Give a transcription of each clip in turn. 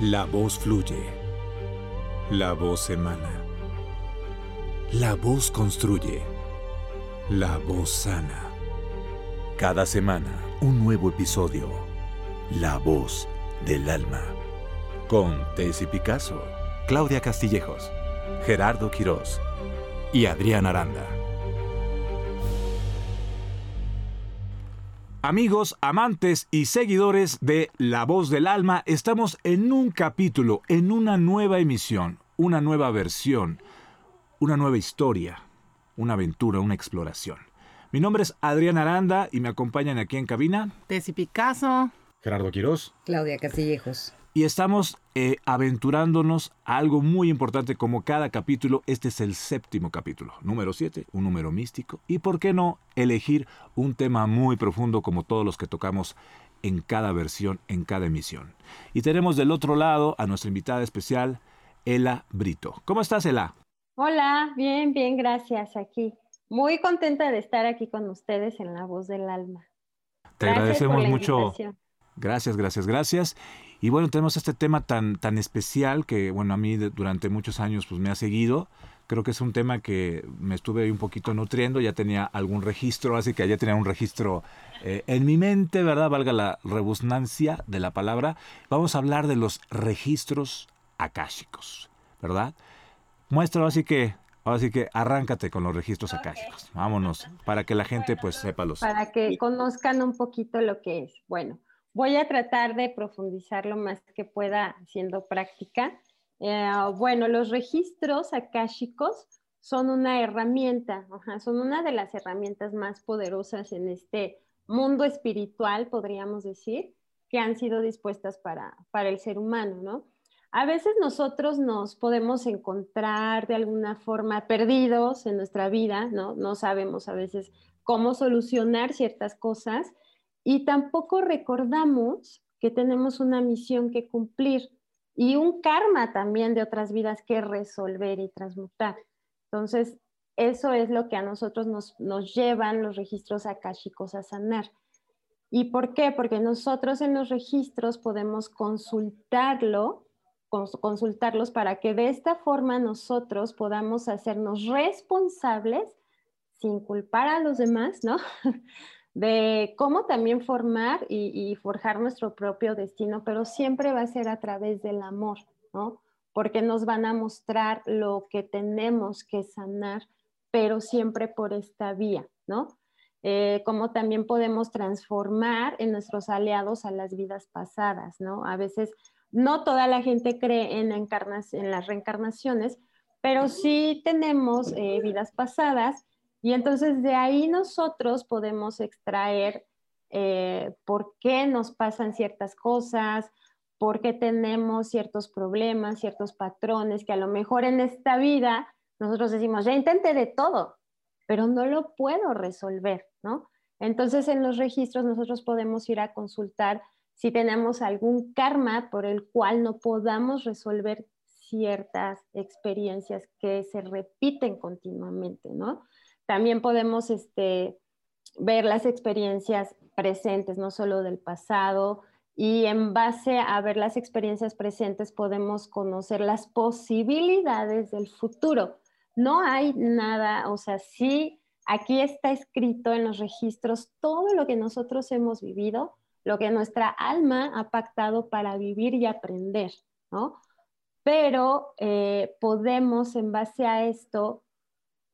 La voz fluye. La voz emana. La voz construye. La voz sana. Cada semana, un nuevo episodio. La voz del alma. Con Tessy Picasso, Claudia Castillejos, Gerardo Quirós y Adrián Aranda. Amigos, amantes y seguidores de La Voz del Alma, estamos en un capítulo, en una nueva emisión, una nueva versión, una nueva historia, una aventura, una exploración. Mi nombre es Adrián Aranda y me acompañan aquí en cabina. Tessy Picasso. Gerardo Quirós. Claudia Castillejos y estamos eh, aventurándonos a algo muy importante como cada capítulo. Este es el séptimo capítulo, número 7, un número místico. Y por qué no elegir un tema muy profundo como todos los que tocamos en cada versión, en cada emisión. Y tenemos del otro lado a nuestra invitada especial, Ela Brito. ¿Cómo estás, Ela? Hola, bien, bien, gracias aquí. Muy contenta de estar aquí con ustedes en La Voz del Alma. Te agradecemos mucho. Gracias, gracias, gracias. Y bueno, tenemos este tema tan, tan especial que, bueno, a mí durante muchos años pues me ha seguido. Creo que es un tema que me estuve un poquito nutriendo, ya tenía algún registro, así que ya tenía un registro eh, en mi mente, ¿verdad? Valga la rebusnancia de la palabra. Vamos a hablar de los registros akáshicos, ¿verdad? Muestro así que Así que arráncate con los registros akáshicos. Vámonos, para que la gente pues sepa los... Para que conozcan un poquito lo que es. Bueno, Voy a tratar de profundizar lo más que pueda haciendo práctica. Eh, bueno, los registros akáshicos son una herramienta, son una de las herramientas más poderosas en este mundo espiritual, podríamos decir, que han sido dispuestas para, para el ser humano, ¿no? A veces nosotros nos podemos encontrar de alguna forma perdidos en nuestra vida, ¿no? No sabemos a veces cómo solucionar ciertas cosas y tampoco recordamos que tenemos una misión que cumplir y un karma también de otras vidas que resolver y transmutar. Entonces, eso es lo que a nosotros nos, nos llevan los registros akáshicos a sanar. ¿Y por qué? Porque nosotros en los registros podemos consultarlo, consultarlos para que de esta forma nosotros podamos hacernos responsables sin culpar a los demás, ¿no? de cómo también formar y, forjar nuestro propio destino, pero siempre va a ser a través del amor, ¿no? Porque nos van a mostrar lo que tenemos que sanar, pero siempre por esta vía, ¿no? Eh, cómo también podemos transformar en nuestros aliados a las vidas pasadas, ¿no? A veces no toda la gente cree en, en las reencarnaciones, pero sí tenemos eh, vidas pasadas y entonces de ahí nosotros podemos extraer eh, por qué nos pasan ciertas cosas, por qué tenemos ciertos problemas, ciertos patrones que a lo mejor en esta vida nosotros decimos, ya intenté de todo, pero no lo puedo resolver, ¿no? Entonces en los registros nosotros podemos ir a consultar si tenemos algún karma por el cual no podamos resolver ciertas experiencias que se repiten continuamente, ¿no? También podemos este, ver las experiencias presentes, no solo del pasado, y en base a ver las experiencias presentes podemos conocer las posibilidades del futuro. No hay nada, o sea, sí, aquí está escrito en los registros todo lo que nosotros hemos vivido, lo que nuestra alma ha pactado para vivir y aprender, ¿no? Pero eh, podemos en base a esto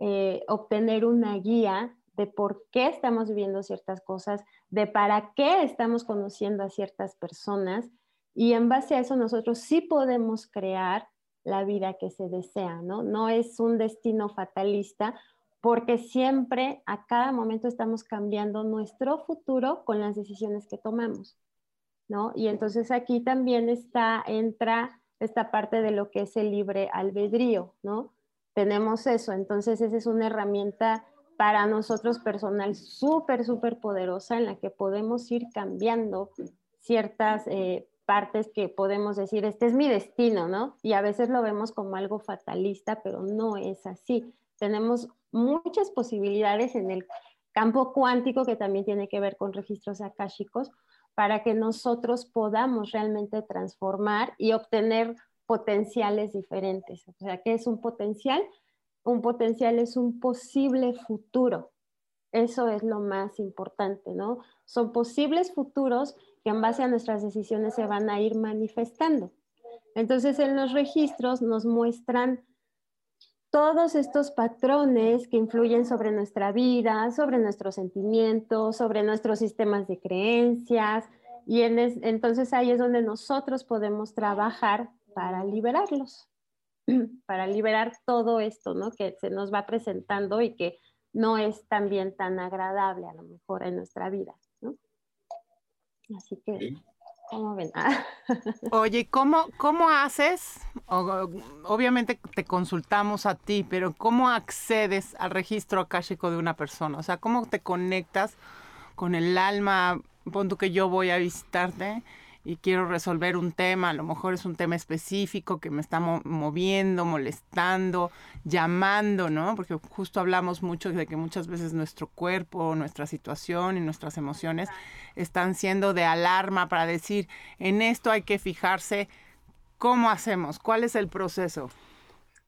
eh, obtener una guía de por qué estamos viviendo ciertas cosas, de para qué estamos conociendo a ciertas personas y en base a eso nosotros sí podemos crear la vida que se desea, ¿no? No es un destino fatalista porque siempre a cada momento estamos cambiando nuestro futuro con las decisiones que tomamos, ¿no? Y entonces aquí también está, entra esta parte de lo que es el libre albedrío, ¿no? Tenemos eso. Entonces, esa es una herramienta para nosotros personal súper, súper poderosa en la que podemos ir cambiando ciertas eh, partes que podemos decir, este es mi destino, ¿no? Y a veces lo vemos como algo fatalista, pero no es así. Tenemos muchas posibilidades en el campo cuántico que también tiene que ver con registros akáshicos para que nosotros podamos realmente transformar y obtener potenciales diferentes. O sea, ¿qué es un potencial? Un potencial es un posible futuro. Eso es lo más importante, ¿no? Son posibles futuros que en base a nuestras decisiones se van a ir manifestando. Entonces, en los registros nos muestran todos estos patrones que influyen sobre nuestra vida, sobre nuestros sentimientos, sobre nuestros sistemas de creencias, y entonces ahí es donde nosotros podemos trabajar para liberarlos, para liberar todo esto, ¿no? Que se nos va presentando y que no es también tan agradable a lo mejor en nuestra vida, ¿no? Así que ¿Cómo ven? Oye, ¿cómo, ¿cómo haces? obviamente te consultamos a ti, pero ¿cómo accedes al registro akáshico de una persona? O sea, ¿cómo te conectas con el alma? Pon que yo voy a visitarte y quiero resolver un tema, a lo mejor es un tema específico que me está moviendo, molestando, llamando, ¿no? Porque justo hablamos mucho de que muchas veces nuestro cuerpo, nuestra situación y nuestras emociones están siendo de alarma para decir, en esto hay que fijarse, ¿cómo hacemos? ¿Cuál es el proceso?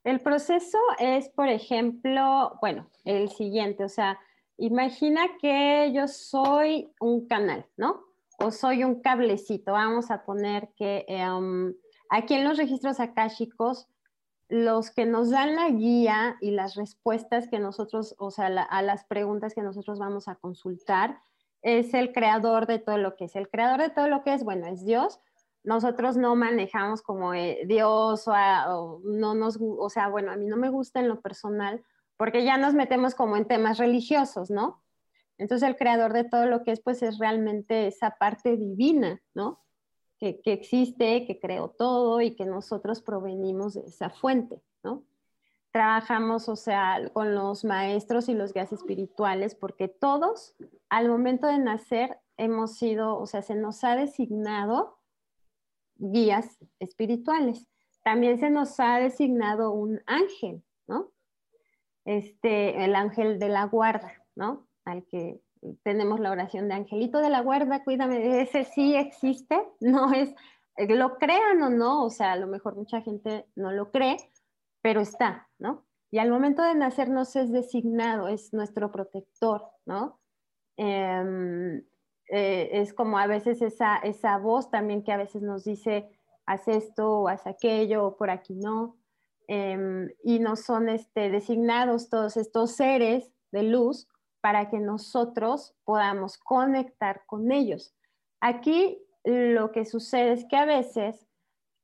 El proceso es, por ejemplo, bueno, el siguiente, o sea, imagina que yo soy un canal, ¿no? O soy un cablecito. Vamos a poner que em, aquí en los registros akáshicos, los que nos dan la guía y las respuestas que nosotros, o sea, a las preguntas que nosotros vamos a consultar, es el creador de todo lo que es. El creador de todo lo que es, bueno, es Dios. Nosotros no manejamos como eh, Dios o, no nos, o sea, bueno, a mí no me gusta en lo personal porque ya nos metemos como en temas religiosos, ¿no? Entonces el creador de todo lo que es, pues es realmente esa parte divina, ¿no? Que, existe, que creó todo y que nosotros provenimos de esa fuente, ¿no? Trabajamos, o sea, con los maestros y los guías espirituales, porque todos, al momento de nacer, hemos sido, o sea, se nos ha designado guías espirituales. También se nos ha designado un ángel, ¿no? Este, el ángel de la guarda, ¿no? Al que tenemos la oración de Angelito de la Guarda, cuídame, ese sí existe, no es, eh, lo crean o no, o sea, a lo mejor mucha gente no lo cree, pero está, ¿no? Y al momento de nacernos es designado, es nuestro protector, ¿no? Em, eh, es como a veces esa, esa voz también que a veces nos dice, haz esto o haz aquello, por aquí no. Em, y no son este, designados todos estos seres de luz para que nosotros podamos conectar con ellos. Aquí lo que sucede es que a veces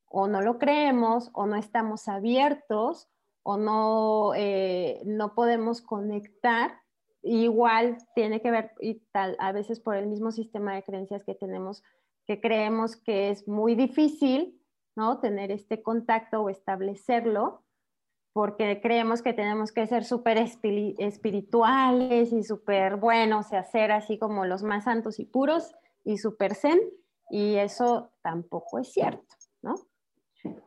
o no lo creemos o no estamos abiertos o no, eh, no podemos conectar. Igual tiene que ver y tal, a veces por el mismo sistema de creencias que tenemos, que creemos que es muy difícil ¿no? tener este contacto o establecerlo porque creemos que tenemos que ser súper espirituales y súper buenos y hacer así como los más santos y puros y súper zen, y eso tampoco es cierto, ¿no?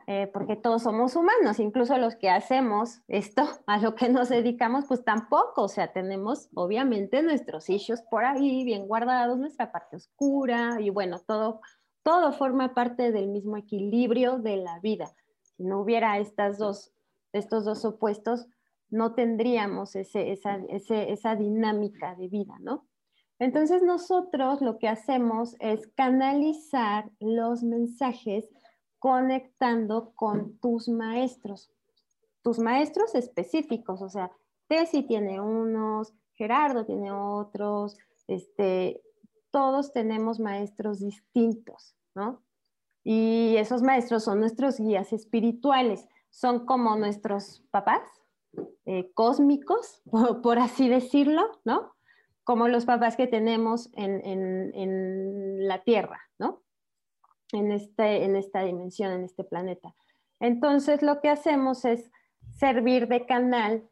Eh, porque todos somos humanos, incluso los que hacemos esto, a lo que nos dedicamos, pues tampoco, o sea, tenemos obviamente nuestros issues por ahí bien guardados, nuestra parte oscura, y bueno, todo, todo forma parte del mismo equilibrio de la vida. Si no hubiera estas dos estos dos opuestos, no tendríamos esa, dinámica de vida, ¿no? Entonces nosotros lo que hacemos es canalizar los mensajes conectando con tus maestros, tus maestros específicos, o sea, Tessy tiene unos, Gerardo tiene otros, este, todos tenemos maestros distintos, ¿no? Y esos maestros son nuestros guías espirituales son como nuestros papás eh, cósmicos, por, así decirlo, ¿no? Como los papás que tenemos en, la Tierra, ¿no? En, este, en esta dimensión, en este planeta. Entonces, lo que hacemos es servir de canal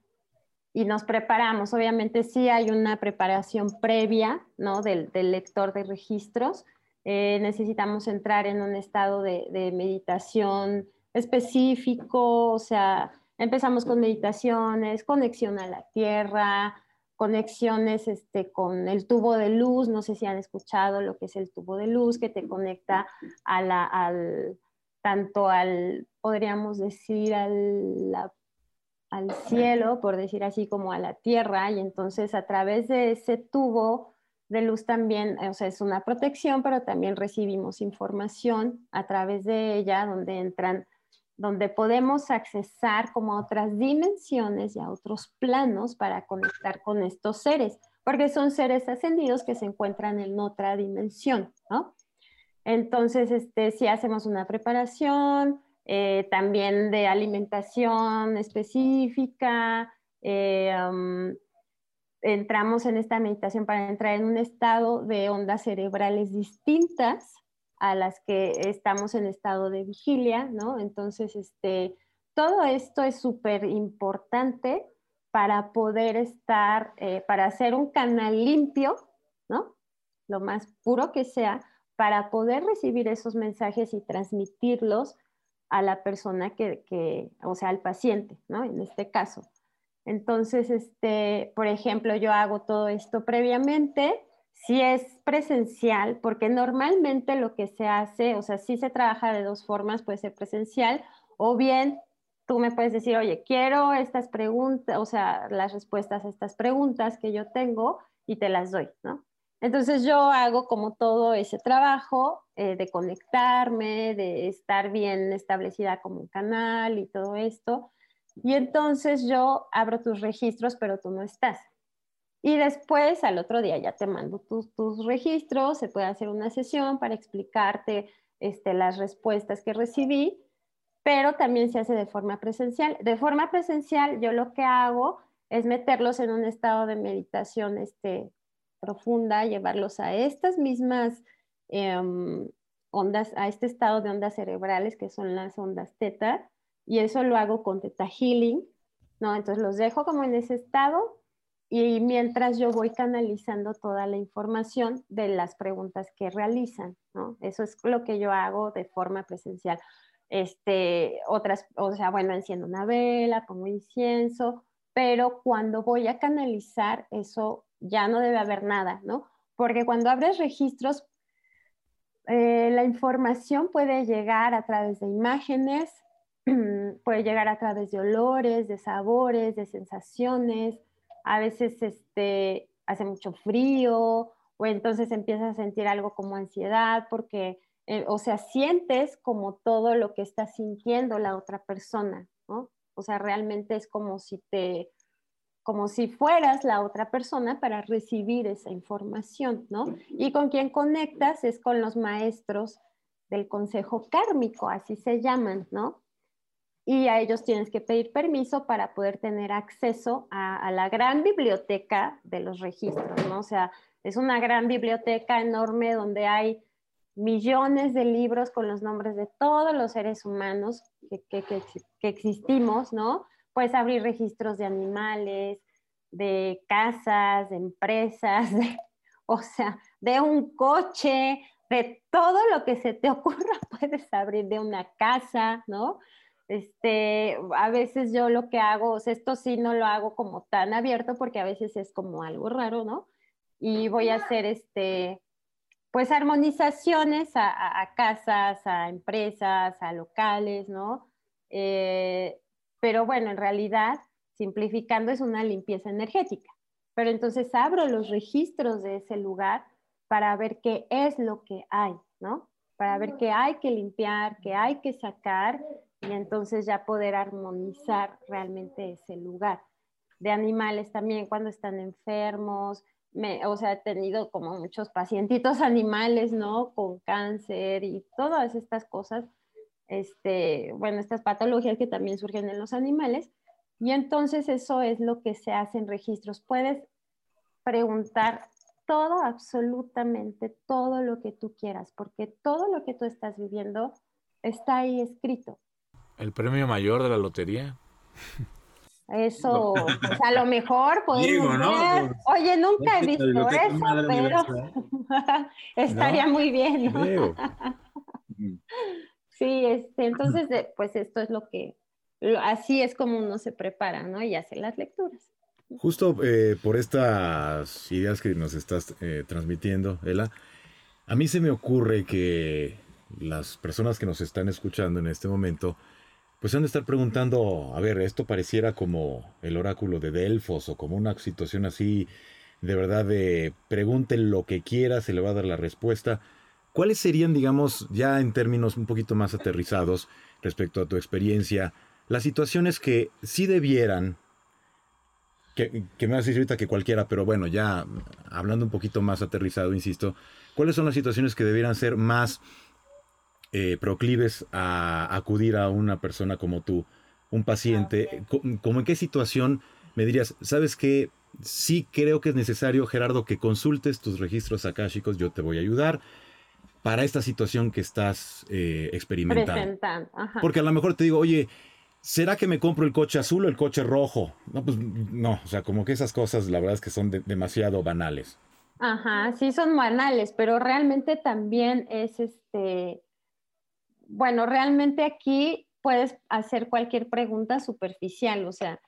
y nos preparamos. Obviamente sí hay una preparación previa, ¿no? Del, lector de registros. Eh, necesitamos entrar en un estado de meditación específico, o sea, empezamos con meditaciones, conexión a la tierra, conexiones este, con el tubo de luz, no sé si han escuchado lo que es el tubo de luz, que te conecta a la, al, tanto al, podríamos decir, al, al cielo, por decir así, como a la tierra, y entonces a través de ese tubo de luz también, o sea, es una protección, pero también recibimos información a través de ella, donde entran, donde podemos accesar como a otras dimensiones y a otros planos para conectar con estos seres, porque son seres ascendidos que se encuentran en otra dimensión. Entonces, este, si hacemos una preparación, eh, también de alimentación específica, eh, um, entramos en esta meditación para entrar en un estado de ondas cerebrales distintas a las que estamos en estado de vigilia, ¿no? Entonces, este, todo esto es súper importante para poder estar, eh, para hacer un canal limpio, ¿no? Lo más puro que sea, para poder recibir esos mensajes y transmitirlos a la persona que, que o sea, al paciente, ¿no? En este caso. Entonces, este, por ejemplo, yo hago todo esto previamente, si es presencial, porque normalmente lo que se hace, o sea, si se trabaja de dos formas, puede ser presencial o bien tú me puedes decir, oye, quiero estas preguntas, o sea, las respuestas a estas preguntas que yo tengo y te las doy, ¿no? Entonces yo hago como todo ese trabajo eh, de conectarme, de estar bien establecida como un canal y todo esto. Y entonces yo abro tus registros, pero tú no estás. Y después, al otro día, ya te mando tus, tus registros, se puede hacer una sesión para explicarte este, las respuestas que recibí, pero también se hace de forma presencial. De forma presencial, yo lo que hago es meterlos en un estado de meditación este, profunda, llevarlos a estas mismas em, ondas, a este estado de ondas cerebrales que son las ondas teta, y eso lo hago con Theta Healing, ¿no? Entonces los dejo como en ese estado y mientras yo voy canalizando toda la información de las preguntas que realizan. Eso es lo que yo hago de forma presencial. Este, otras, o sea, bueno, enciendo una vela, pongo incienso, pero cuando voy a canalizar eso ya no debe haber nada, ¿no? Porque cuando abres registros, eh, la información puede llegar a través de imágenes, puede llegar a través de olores, de sabores, de sensaciones. A veces este, hace mucho frío o entonces empiezas a sentir algo como ansiedad porque, eh, o sea, sientes como todo lo que está sintiendo la otra persona, ¿no? O sea, realmente es como si te, como si fueras la otra persona para recibir esa información, ¿no? Y con quien conectas es con los maestros del consejo kármico, así se llaman, ¿no? Y a ellos tienes que pedir permiso para poder tener acceso a, la gran biblioteca de los registros, ¿no? O sea, es una gran biblioteca enorme donde hay millones de libros con los nombres de todos los seres humanos que, que, que, existimos, ¿no? Puedes abrir registros de animales, de casas, de empresas, o sea, de un coche, de todo lo que se te ocurra puedes abrir de una casa, ¿no? Este, a veces yo lo que hago, o sea, esto sí no lo hago como tan abierto porque a veces es como algo raro, ¿no? Y voy a hacer este, pues armonizaciones a, casas, a empresas, a locales, ¿no? Eh, pero bueno, en realidad, simplificando, es una limpieza energética. Pero entonces abro los registros de ese lugar para ver qué es lo que hay, ¿no? Para ver qué hay que limpiar, qué hay que sacar y entonces ya poder armonizar realmente ese lugar. De animales también cuando están enfermos, o sea, he tenido como muchos pacientitos animales, ¿no? Con cáncer y todas estas cosas, este, bueno, estas patologías que también surgen en los animales. Y entonces eso es lo que se hace en registros. Puedes preguntar todo, absolutamente todo lo que tú quieras, porque todo lo que tú estás viviendo está ahí escrito. El premio mayor de la lotería. Eso, pues a lo mejor podemos ver. Oye, nunca he visto eso, pero estaría muy bien. sí, este, entonces, pues esto es lo que, así es como uno se prepara, ¿no? Y hace las lecturas. Justo eh, por estas ideas que nos estás eh, transmitiendo, Ela, a mí se me ocurre que las personas que nos están escuchando en este momento, pues han de estar preguntando, a ver, esto pareciera como el oráculo de Delfos o como una situación así, de verdad, de pregunten lo que quiera, se le va a dar la respuesta. ¿Cuáles serían, digamos, ya en términos un poquito más aterrizados respecto a tu experiencia, las situaciones que sí debieran que, me vas a decir ahorita que cualquiera, pero bueno, ya hablando un poquito más aterrizado, insisto, ¿cuáles son las situaciones que debieran ser más eh, proclives a acudir a una persona como tú, un paciente? ¿Cómo en qué situación me dirías, sabes que sí creo que es necesario, Gerardo, que consultes tus registros akáshicos, yo te voy a ayudar para esta situación que estás eh, experimentando. Porque a lo mejor te digo, oye, ¿será que me compro el coche azul o el coche rojo? No, pues no, o sea, como que esas cosas la verdad es que son demasiado banales. Ajá, sí son banales, pero realmente también es este, bueno, realmente aquí puedes hacer cualquier pregunta superficial, o sea,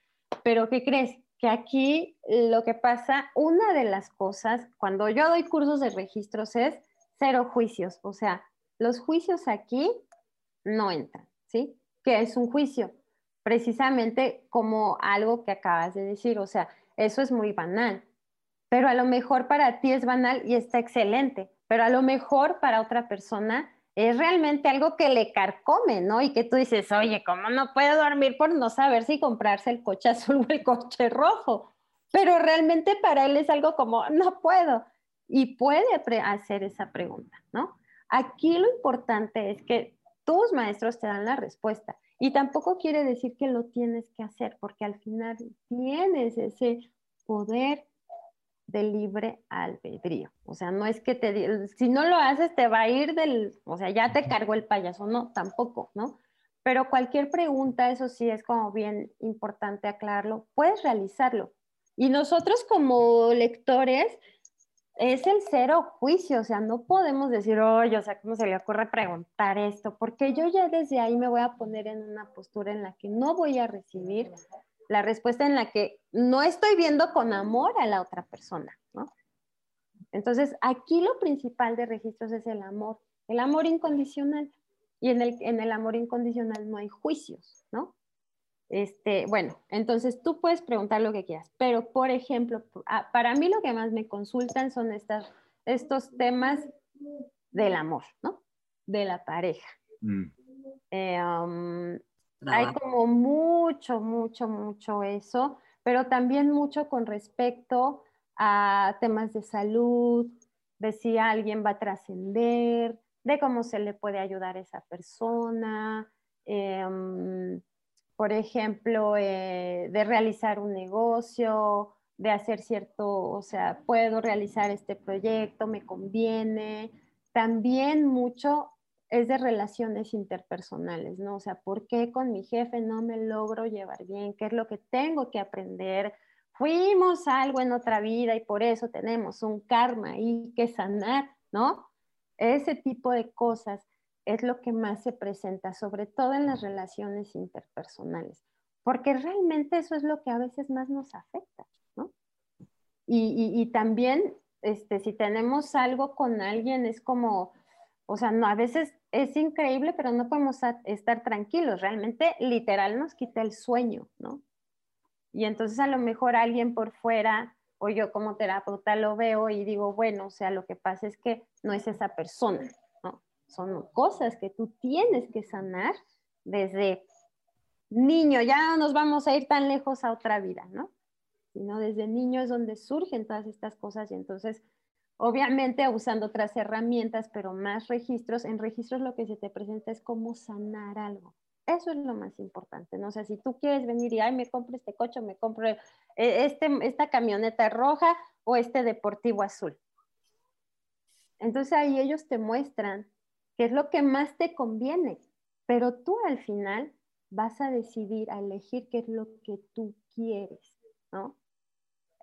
pero ¿qué crees? Que aquí lo que pasa, una de las cosas, cuando yo doy cursos de registros es cero juicios, o sea, los juicios aquí no entran, ¿sí? ¿Qué es un juicio? precisamente como algo que acabas de decir, o sea, eso es muy banal, pero a lo mejor para ti es banal y está excelente, pero a lo mejor para otra persona es realmente algo que le carcome, ¿no? Y que tú dices, oye, ¿cómo no puede dormir por no saber si comprarse el coche azul o el coche rojo? Pero realmente para él es algo como, no puedo. Y puede hacer esa pregunta, ¿no? Aquí lo importante es que tus maestros te dan la respuesta y tampoco quiere decir que lo tienes que hacer, porque al final tienes ese poder de libre albedrío. O sea, no es que te, si no lo haces, te va a ir del, o sea, ya te cargó el payaso, no, tampoco, ¿no? Pero cualquier pregunta, eso sí es como bien importante aclararlo, puedes realizarlo. Y nosotros como lectores, es el cero juicio, o sea, no podemos decir, oye, o sea, ¿cómo se le ocurre preguntar esto? Porque yo ya desde ahí me voy a poner en una postura en la que no voy a recibir la respuesta en la que no estoy viendo con amor a la otra persona, ¿no? Entonces, aquí lo principal de registros es el amor, el amor incondicional. Y en el, en el amor incondicional no hay juicios, ¿no? Este, bueno, entonces tú puedes preguntar lo que quieras, pero por ejemplo, para mí lo que más me consultan son estas, estos temas del amor, ¿no? De la pareja. Mm. Eh, um, hay como mucho, mucho, mucho eso, pero también mucho con respecto a temas de salud, de si alguien va a trascender, de cómo se le puede ayudar a esa persona. Eh, um, por ejemplo, eh, de realizar un negocio, de hacer cierto, o sea, puedo realizar este proyecto, me conviene. También mucho es de relaciones interpersonales, ¿no? O sea, ¿por qué con mi jefe no me logro llevar bien? ¿Qué es lo que tengo que aprender? Fuimos algo en otra vida y por eso tenemos un karma ahí que sanar, ¿no? Ese tipo de cosas es lo que más se presenta, sobre todo en las relaciones interpersonales, porque realmente eso es lo que a veces más nos afecta, ¿no? Y, también, este, si tenemos algo con alguien, es como, o sea, no, a veces es increíble, pero no podemos estar tranquilos, realmente literal nos quita el sueño, ¿no? Y entonces a lo mejor alguien por fuera o yo como terapeuta lo veo y digo, bueno, o sea, lo que pasa es que no es esa persona, son cosas que tú tienes que sanar desde niño, ya no nos vamos a ir tan lejos a otra vida, ¿no? Sino desde niño es donde surgen todas estas cosas y entonces, obviamente usando otras herramientas, pero más registros, en registros lo que se te presenta es cómo sanar algo. Eso es lo más importante, ¿no? O sea, si tú quieres venir y, ay, me compro este coche, me compro eh, este, esta camioneta roja o este deportivo azul. Entonces ahí ellos te muestran qué es lo que más te conviene, pero tú al final vas a decidir, a elegir qué es lo que tú quieres, ¿no?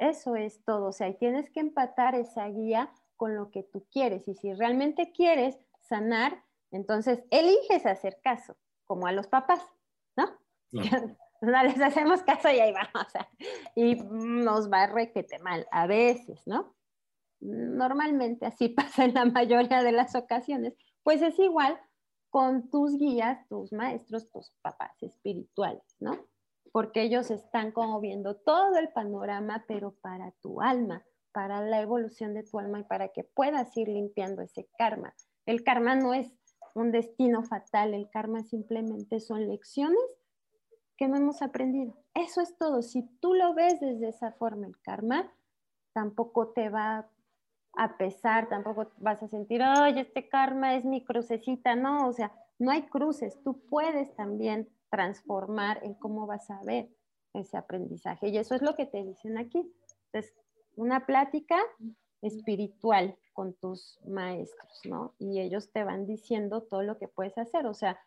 Eso es todo, o sea, tienes que empatar esa guía con lo que tú quieres y si realmente quieres sanar, entonces eliges hacer caso, como a los papás, ¿no? No les hacemos caso y ahí vamos. y nos va requete mal a veces, ¿no? Normalmente así pasa en la mayoría de las ocasiones. Pues es igual con tus guías, tus maestros, tus papás espirituales, ¿no? Porque ellos están como viendo todo el panorama, pero para tu alma, para la evolución de tu alma y para que puedas ir limpiando ese karma. El karma no es un destino fatal, el karma simplemente son lecciones que no hemos aprendido. Eso es todo. Si tú lo ves desde esa forma, el karma, tampoco te va a pesar, tampoco vas a sentir, ay, este karma es mi crucecita. No, o sea, no hay cruces. Tú puedes también transformar en cómo vas a ver ese aprendizaje. Y eso es lo que te dicen aquí. Entonces, una plática espiritual con tus maestros, ¿no? Y ellos te van diciendo todo lo que puedes hacer. O sea,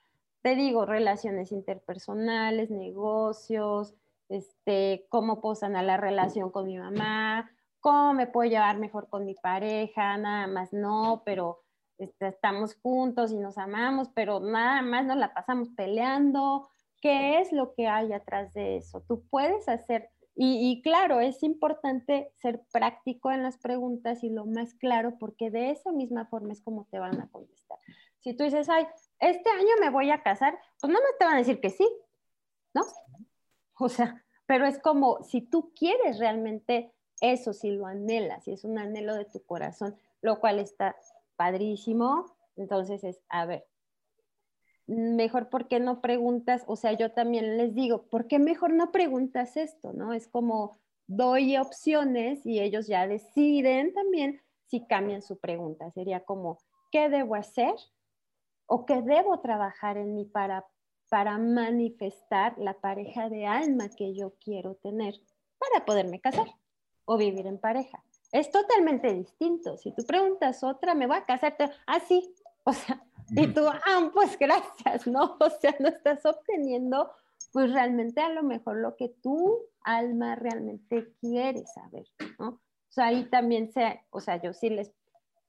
te digo, relaciones interpersonales, negocios, este, cómo puedo sanar la relación con mi mamá, cómo me puedo llevar mejor con mi pareja, nada más no, pero este, estamos juntos y nos amamos, pero nada más nos la pasamos peleando. ¿Qué es lo que hay atrás de eso? Tú puedes hacer, y, claro, es importante ser práctico en las preguntas y lo más claro, porque de esa misma forma es como te van a contestar. Si tú dices, ay, este año me voy a casar, pues no me te van a decir que sí, ¿no? O sea, pero es como si tú quieres realmente eso, si lo anhelas, si es un anhelo de tu corazón, lo cual está padrísimo, entonces es, a ver, mejor por qué no preguntas, o sea, yo también les digo, ¿por qué mejor no preguntas esto, no? Es como doy opciones y ellos ya deciden también si cambian su pregunta. Sería como, ¿qué debo hacer o que debo trabajar en mí para, para manifestar la pareja de alma que yo quiero tener para poderme casar o vivir en pareja. Es totalmente distinto. Si tú preguntas otra, me voy a casar, ah, sí, o sea, y tú, ah, pues gracias, ¿no? O sea, no estás obteniendo, pues realmente a lo mejor lo que tu alma realmente quiere saber, ¿no? O sea, ahí también se, o sea, yo sí les,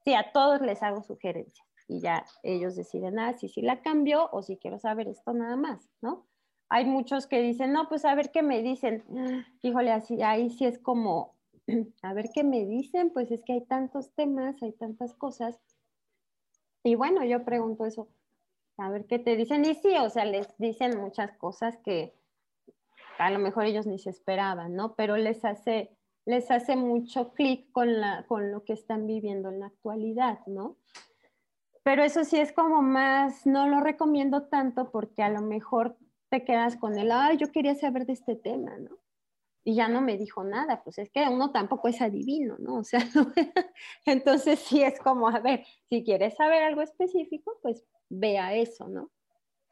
sí, a todos les hago sugerencias y ya ellos deciden, ah, si sí, la cambio o si quiero saber esto nada más, ¿no? Hay muchos que dicen, no, pues a ver qué me dicen. Híjole, así, ahí sí es como, a ver qué me dicen, pues es que hay tantos temas, hay tantas cosas. Y bueno, yo pregunto eso, a ver qué te dicen. Y sí, o sea, les dicen muchas cosas que a lo mejor ellos ni se esperaban, ¿no? Pero les hace, les hace mucho clic con, con lo que están viviendo en la actualidad, ¿no? pero eso sí es como más, no lo recomiendo tanto porque a lo mejor te quedas con el, ay, yo quería saber de este tema, ¿no? Y ya no me dijo nada, pues es que uno tampoco es adivino, ¿no? O sea, entonces sí es como, a ver, si quieres saber algo específico, pues vea eso, ¿no?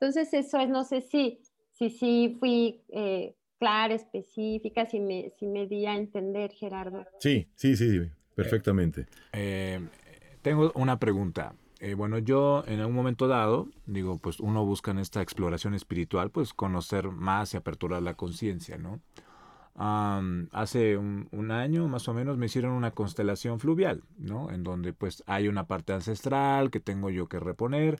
Entonces eso es, no sé si, si, si fui eh, clara, específica, si me, si me di a entender, Gerardo. Sí, sí, sí, perfectamente. Eh, tengo una pregunta. Eh, bueno, yo en algún momento dado, digo, pues uno busca en esta exploración espiritual, pues conocer más y aperturar la conciencia, ¿no? Hace un, año más o menos me hicieron una constelación fluvial, ¿no? En donde pues hay una parte ancestral que tengo yo que reponer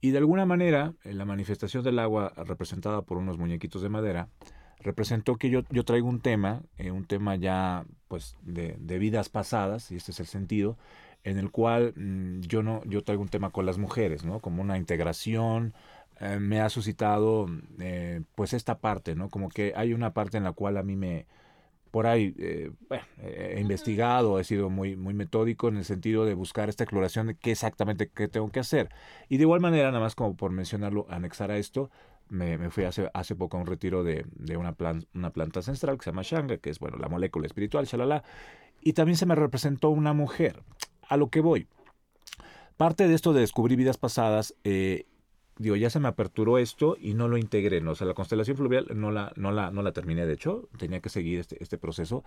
y de alguna manera la manifestación del agua representada por unos muñequitos de madera representó que yo, yo traigo un tema, eh, un tema ya pues de, de vidas pasadas, y este es el sentido, en el cual mm, yo no yo traigo un tema con las mujeres no como una integración eh, me ha suscitado eh, pues esta parte no como que hay una parte en la cual a mí me por ahí eh, he investigado he sido muy muy metódico en el sentido de buscar esta exploración de qué exactamente qué tengo que hacer. Y de igual manera nada más como por mencionarlo anexar a esto me, me fui hace, hace poco a un retiro de, de una, una planta ancestral que se llama Shanga, que es bueno la molécula espiritual, shalala, y también se me representó una mujer. A lo que voy. Parte de esto de descubrir vidas pasadas, eh, digo, ya se me aperturó esto y no lo integré. ¿no? O sea, la constelación fluvial no la, no la, no la terminé, de hecho, tenía que seguir este, este proceso.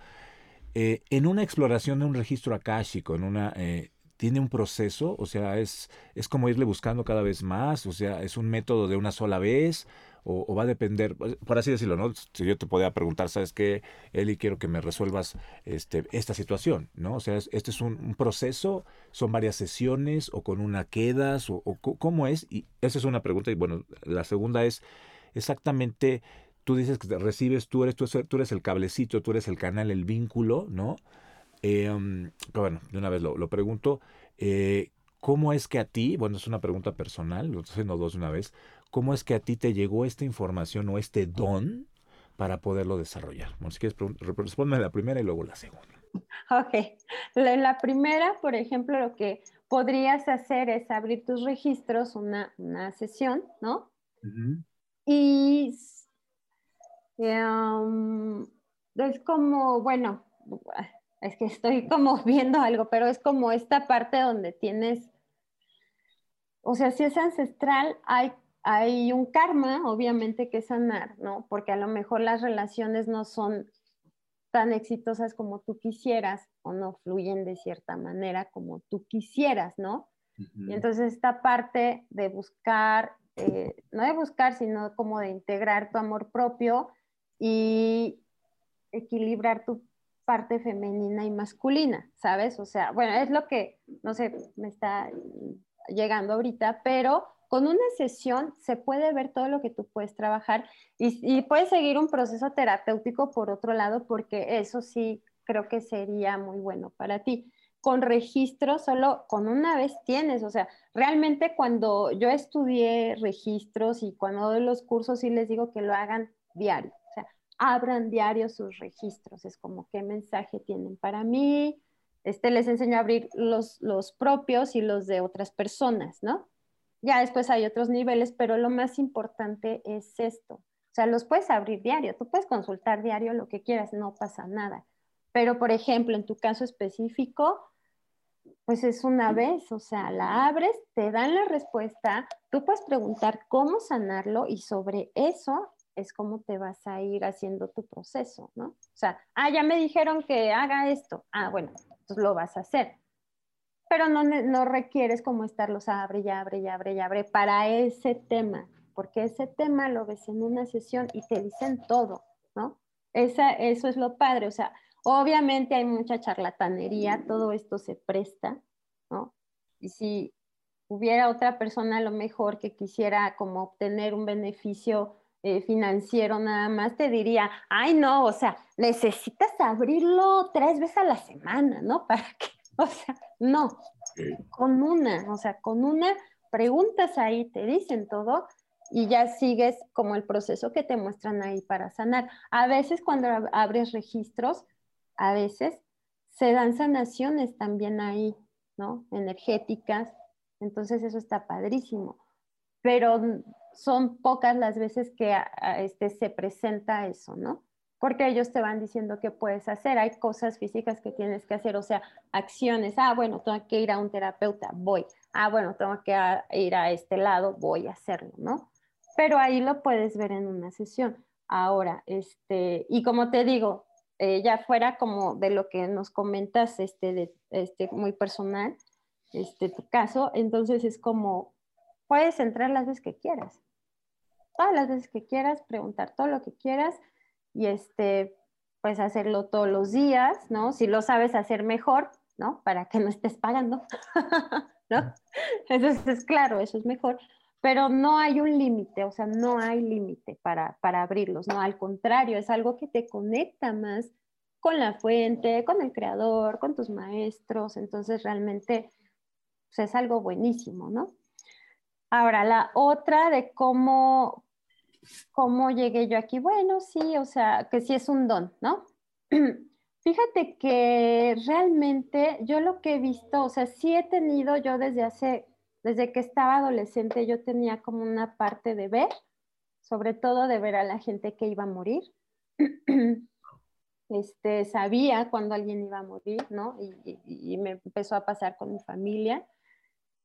Eh, en una exploración de un registro akáshico, en una, eh, tiene un proceso, o sea, es, es como irle buscando cada vez más, o sea, es un método de una sola vez, o, va a depender, pues, por así decirlo, ¿no? Si yo te podía preguntar, ¿sabes qué, Eli? Quiero que me resuelvas este, esta situación, ¿no? O sea, este es un, proceso, son varias sesiones, o con una quedas, o, cómo es, y esa es una pregunta, y bueno, la segunda es exactamente tú dices que recibes, tú eres, tú, eres el cablecito, tú eres el canal, el vínculo, ¿no? Em, bueno, de una vez lo, pregunto. Eh, ¿Cómo es que a ti, bueno, es una pregunta personal, lo estoy haciendo dos de una vez, ¿cómo es que a ti te llegó esta información o este don para poderlo desarrollar? Bueno, si quieres, respóndeme la primera y luego la segunda. Ok. La, primera, por ejemplo, lo que podrías hacer es abrir tus registros, una, una sesión, ¿no? Y um, es como, bueno, es que estoy como viendo algo, pero es como esta parte donde tienes, o sea, si es ancestral, hay, hay un karma, obviamente, que sanar, ¿no? Porque a lo mejor las relaciones no son tan exitosas como tú quisieras o no fluyen de cierta manera como tú quisieras, ¿no? Y entonces esta parte de buscar, eh, no de buscar, sino como de integrar tu amor propio y equilibrar tu parte femenina y masculina, ¿sabes? O sea, bueno, es lo que, no sé, me está llegando ahorita, pero con una sesión se puede ver todo lo que tú puedes trabajar y, puedes seguir un proceso terapéutico por otro lado, porque eso sí creo que sería muy bueno para ti. Con registro, solo con una vez tienes, o sea, realmente cuando yo estudié registros y cuando doy los cursos sí les digo que lo hagan diario, o sea, abran diario sus registros, es como qué mensaje tienen para mí, este les enseño a abrir los, los propios y los de otras personas, ¿no? Ya después hay otros niveles, pero lo más importante es esto. O sea, los puedes abrir diario, tú puedes consultar diario lo que quieras, no pasa nada. Pero, por ejemplo, en tu caso específico, pues es una vez, o sea, la abres, te dan la respuesta, tú puedes preguntar cómo sanarlo y sobre eso es cómo te vas a ir haciendo tu proceso, ¿no? O sea, ah, ya me dijeron que haga esto, ah, bueno, entonces lo vas a hacer pero no, no requieres como estarlos abre y abre y abre y abre para ese tema, porque ese tema lo ves en una sesión y te dicen todo, ¿no? Esa, eso es lo padre, o sea, obviamente hay mucha charlatanería, todo esto se presta, ¿no? Y si hubiera otra persona a lo mejor que quisiera como obtener un beneficio eh, financiero nada más, te diría, ay no, o sea, necesitas abrirlo tres veces a la semana, ¿no? Para que o sea, no, con una, o sea, con una preguntas ahí, te dicen todo y ya sigues como el proceso que te muestran ahí para sanar. A veces cuando abres registros, a veces se dan sanaciones también ahí, ¿no? Energéticas. Entonces eso está padrísimo. Pero son pocas las veces que este, se presenta eso, ¿no? Porque ellos te van diciendo qué puedes hacer. Hay cosas físicas que tienes que hacer, o sea, acciones. Ah, bueno, tengo que ir a un terapeuta, voy. Ah, bueno, tengo que ir a este lado, voy a hacerlo, ¿no? Pero ahí lo puedes ver en una sesión. Ahora, este, y como te digo, eh, ya fuera como de lo que nos comentas, este, este, muy personal, este, tu caso, entonces es como, puedes entrar las veces que quieras. Todas las veces que quieras, preguntar todo lo que quieras y este, pues hacerlo todos los días, ¿no? Si lo sabes hacer mejor, ¿no? Para que no estés pagando, ¿no? Entonces, es claro, eso es mejor, pero no hay un límite, o sea, no hay límite para, para abrirlos, ¿no? Al contrario, es algo que te conecta más con la fuente, con el creador, con tus maestros, entonces realmente pues, es algo buenísimo, ¿no? Ahora, la otra de cómo, ¿Cómo llegué yo aquí? Bueno, sí, o sea, que sí es un don, ¿no? Fíjate que realmente yo lo que he visto, o sea, sí he tenido yo desde hace, desde que estaba adolescente, yo tenía como una parte de ver, sobre todo de ver a la gente que iba a morir. Este, sabía cuando alguien iba a morir, ¿no? Y, y, me empezó a pasar con mi familia.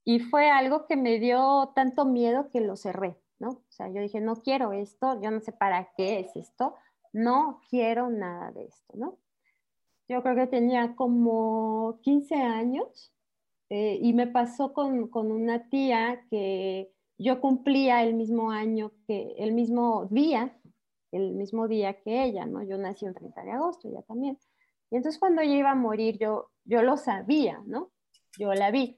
Y fue algo que me dio tanto miedo que lo cerré. ¿No? O sea, yo dije, no quiero esto, yo no sé para qué es esto, no quiero nada de esto, ¿no? Yo creo que tenía como 15 años eh, y me pasó con, con, una tía que yo cumplía el mismo año que, el mismo día, el mismo día que ella, ¿no? Yo nací el 30 de agosto, ella también. Y entonces cuando ella iba a morir, yo, yo lo sabía, ¿no? Yo la vi.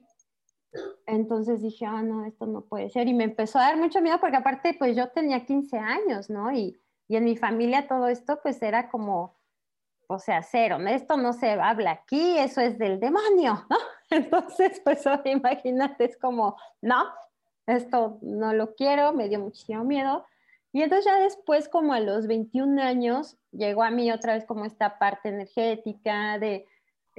Entonces dije, ah, no, esto no puede ser. Y me empezó a dar mucho miedo porque aparte, pues yo tenía 15 años, ¿no? Y Y en mi familia todo esto pues era como, o sea, cero, esto no se habla aquí, eso es del demonio, ¿no? Entonces, pues imagínate, es como, no, esto no lo quiero, me dio muchísimo miedo. Y entonces ya después, como a los 21 años, llegó a mí otra vez como esta parte energética de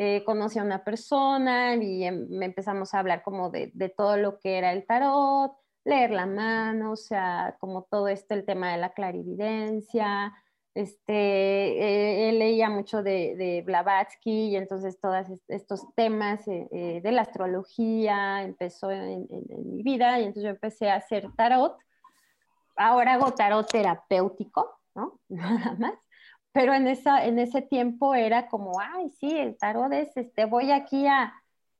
eh, conocí a una persona y em, empezamos a hablar como de, todo lo que era el tarot, leer la mano, o sea, como todo esto, el tema de la clarividencia. Este, eh, leía mucho de, de, Blavatsky y entonces todos estos temas eh, de la astrología empezó en, en, mi vida y entonces yo empecé a hacer tarot. Ahora hago tarot terapéutico, ¿no? Nada más pero en, esa, en ese tiempo era como, ay, sí, el tarot es, este, voy aquí a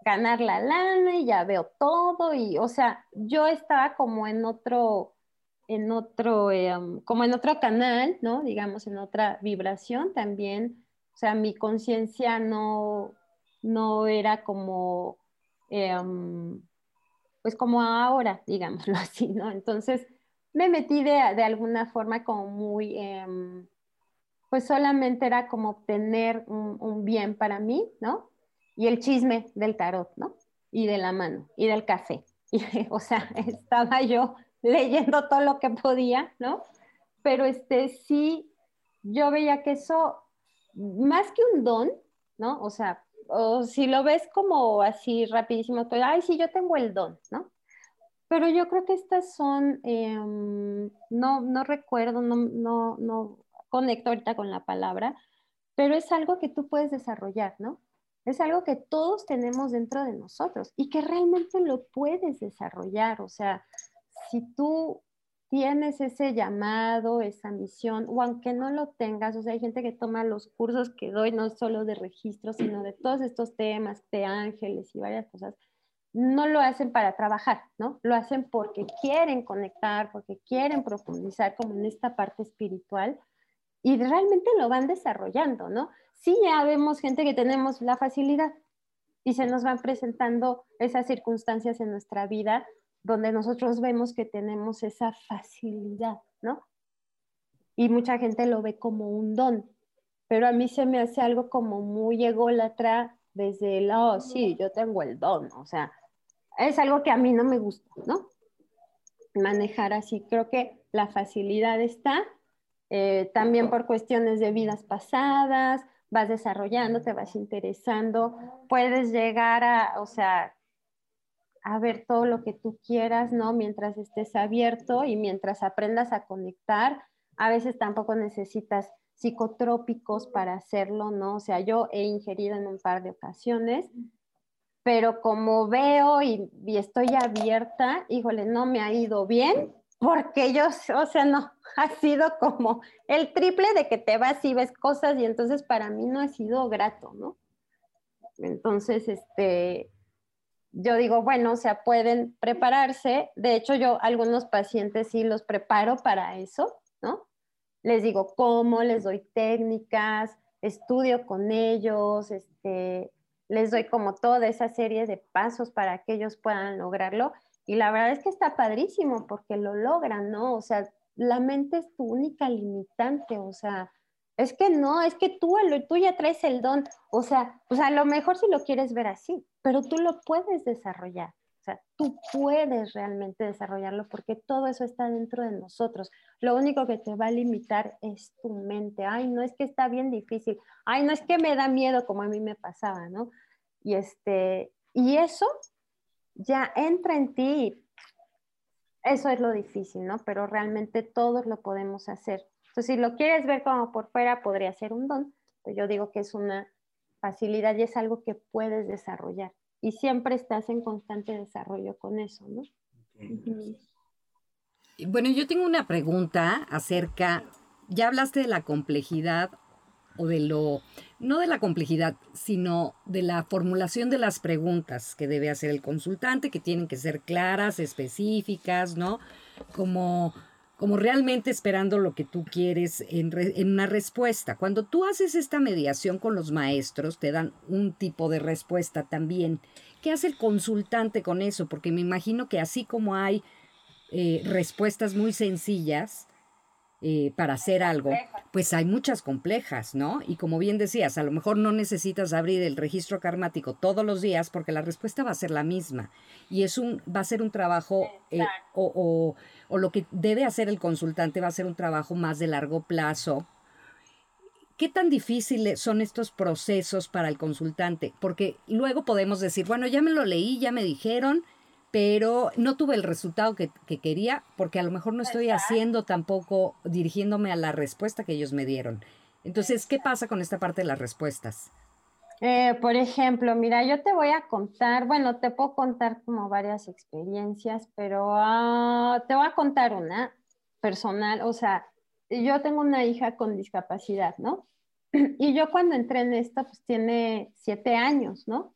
ganar la lana y ya veo todo, y, o sea, yo estaba como en otro, en otro, em, como en otro canal, ¿no? Digamos, en otra vibración también, o sea, mi conciencia no, no era como, em, pues como ahora, digámoslo así, ¿no? Entonces, me metí de, de alguna forma como muy... Em, pues solamente era como obtener un, bien para mí, ¿no? Y el chisme del tarot, ¿no? Y de la mano, y del café. Y, o sea, estaba yo leyendo todo lo que podía, ¿no? Pero este sí, yo veía que eso, más que un don, ¿no? O sea, o si lo ves como así rapidísimo, pues, ay, sí, yo tengo el don, ¿no? Pero yo creo que estas son, em, no, no recuerdo, no, no, no, conecto ahorita con la palabra, pero es algo que tú puedes desarrollar, ¿no? Es algo que todos tenemos dentro de nosotros y que realmente lo puedes desarrollar. O sea, si tú tienes ese llamado, esa misión, o aunque no lo tengas, o sea, hay gente que toma los cursos que doy, no solo de registro, sino de todos estos temas, de ángeles y varias cosas, no lo hacen para trabajar, ¿no? Lo hacen porque quieren conectar, porque quieren profundizar como en esta parte espiritual y realmente lo van desarrollando, ¿no? Sí, ya vemos gente que tenemos la facilidad y se nos van presentando esas circunstancias en nuestra vida donde nosotros vemos que tenemos esa facilidad, ¿no? Y mucha gente lo ve como un don, pero a mí se me hace algo como muy ególatra desde el, oh, sí, yo tengo el don, o sea, es algo que a mí no me gusta, ¿no? Manejar así, creo que la facilidad está eh, también por cuestiones de vidas pasadas, vas desarrollando, te vas interesando, puedes llegar a, o sea, a ver todo lo que tú quieras, ¿no? Mientras estés abierto y mientras aprendas a conectar, a veces tampoco necesitas psicotrópicos para hacerlo, ¿no? O sea, yo he ingerido en un par de ocasiones, pero como veo y, y estoy abierta, híjole, no me ha ido bien, porque yo, o sea, no, ha sido como el triple de que te vas y ves cosas y entonces para mí no ha sido grato, ¿no? Entonces, este, yo digo, bueno, o sea, pueden prepararse. De hecho, yo algunos pacientes sí los preparo para eso, ¿no? Les digo cómo, les doy técnicas, estudio con ellos, este, les doy como toda esa serie de pasos para que ellos puedan lograrlo. Y la verdad es que está padrísimo porque lo logran, ¿no? O sea, la mente es tu única limitante, o sea, es que no, es que tú, tú ya traes el don, o sea, sea, a lo mejor si lo quieres ver así, pero tú lo puedes desarrollar, o sea, tú puedes realmente desarrollarlo porque todo eso está dentro de nosotros. Lo único que te va a limitar es tu mente. Ay, no es que está bien difícil. Ay, no es que me da miedo como a mí me pasaba, ¿no? Y este, y eso ya entra en ti. Eso es lo difícil, ¿no? Pero realmente todos lo podemos hacer. Entonces, si lo quieres ver como por fuera, podría ser un don, yo digo que es una facilidad y es algo que puedes desarrollar. Y siempre estás en constante desarrollo con eso, ¿no? Bueno, yo tengo una pregunta acerca, ya hablaste de la complejidad o de lo, no de la complejidad, sino de la formulación de las preguntas que debe hacer el consultante, que tienen que ser claras, específicas, ¿no? Como, como realmente esperando lo que tú quieres en, en una respuesta. Cuando tú haces esta mediación con los maestros, te dan un tipo de respuesta también. ¿Qué hace el consultante con eso? Porque me imagino que así como hay eh, respuestas muy sencillas, eh, para hacer algo, pues hay muchas complejas, ¿no? Y como bien decías, a lo mejor no necesitas abrir el registro karmático todos los días porque la respuesta va a ser la misma. Y es un, va a ser un trabajo, eh, o, o lo que debe hacer el consultante va a ser un trabajo más de largo plazo. ¿Qué tan difíciles son estos procesos para el consultante? Porque luego podemos decir, bueno, ya me lo leí, ya me dijeron, pero no tuve el resultado que, quería porque a lo mejor no estoy haciendo tampoco dirigiéndome a la respuesta que ellos me dieron. Entonces, ¿qué pasa con esta parte de las respuestas? Eh, por ejemplo, mira, yo te voy a contar, bueno, te puedo contar como varias experiencias, pero ah, te voy a contar una personal, o sea, yo tengo una hija con discapacidad, ¿no? Y yo cuando entré en esto, pues tiene siete años, ¿no?